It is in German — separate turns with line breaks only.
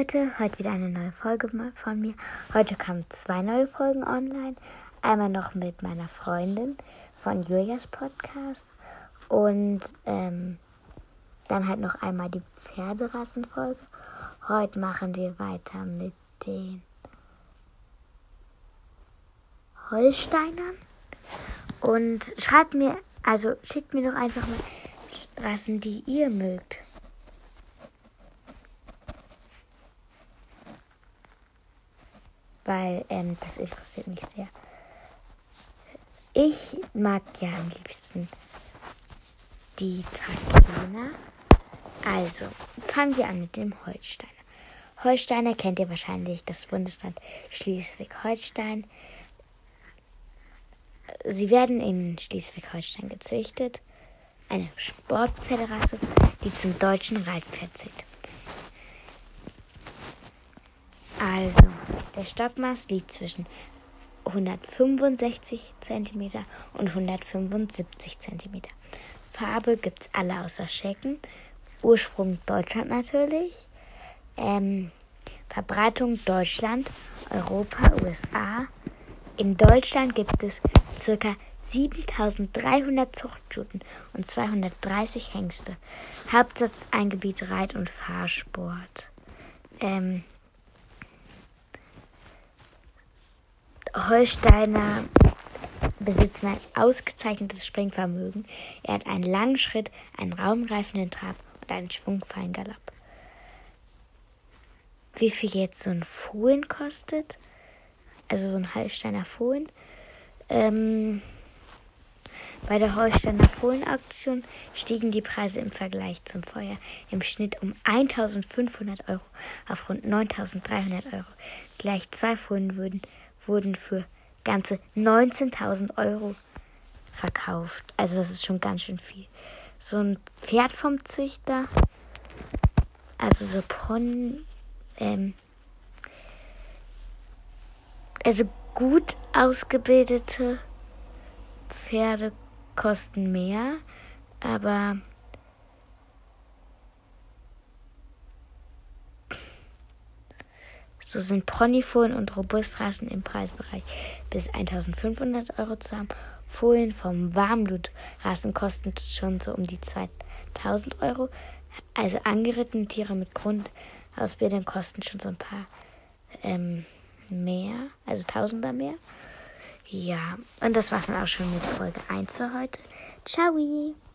Leute, heute wieder eine neue Folge von mir. Heute kamen zwei neue Folgen online. Einmal noch mit meiner Freundin von Julias Podcast und ähm, dann halt noch einmal die Pferderassenfolge. Heute machen wir weiter mit den Holsteinern und schreibt mir, also schickt mir doch einfach mal Rassen, die ihr mögt. Weil ähm, das interessiert mich sehr. Ich mag ja am liebsten die Trakehner. Also, fangen wir an mit dem Holsteiner. Holsteiner kennt ihr wahrscheinlich, das Bundesland Schleswig-Holstein. Sie werden in Schleswig-Holstein gezüchtet. Eine Sportpferderasse, die zum deutschen Reitpferd zählt. Also, der Stockmaß liegt zwischen 165 cm und 175 cm. Farbe gibt es alle außer Schecken. Ursprung Deutschland natürlich. Ähm, Verbreitung Deutschland, Europa, USA. In Deutschland gibt es ca. 7300 Zuchtstuten und 230 Hengste. Hauptsatz ein Gebiet Reit- und Fahrsport. Ähm, Holsteiner besitzen ein ausgezeichnetes Springvermögen. Er hat einen langen Schritt, einen raumgreifenden Trab und einen schwungvollen Galopp. Wie viel jetzt so ein Fohlen kostet, also so ein Holsteiner Fohlen, ähm, bei der Holsteiner Fohlen-Auktion stiegen die Preise im Vergleich zum Vorjahr im Schnitt um 1500 Euro auf rund 9300 Euro. Gleich zwei Fohlen würden wurden für ganze 19.000 Euro verkauft. Also das ist schon ganz schön viel. So ein Pferd vom Züchter, also so Pon, ähm, also gut ausgebildete Pferde kosten mehr, aber So sind Ponyfohlen und Robustrassen im Preisbereich bis 1500 Euro zu haben. Fohlen vom Warmblutrassen kosten schon so um die 2000 Euro. Also angerittene Tiere mit Grundausbildung kosten schon so ein paar ähm, mehr, also Tausender mehr. Ja, und das war's dann auch schon mit Folge 1 für heute. Ciao!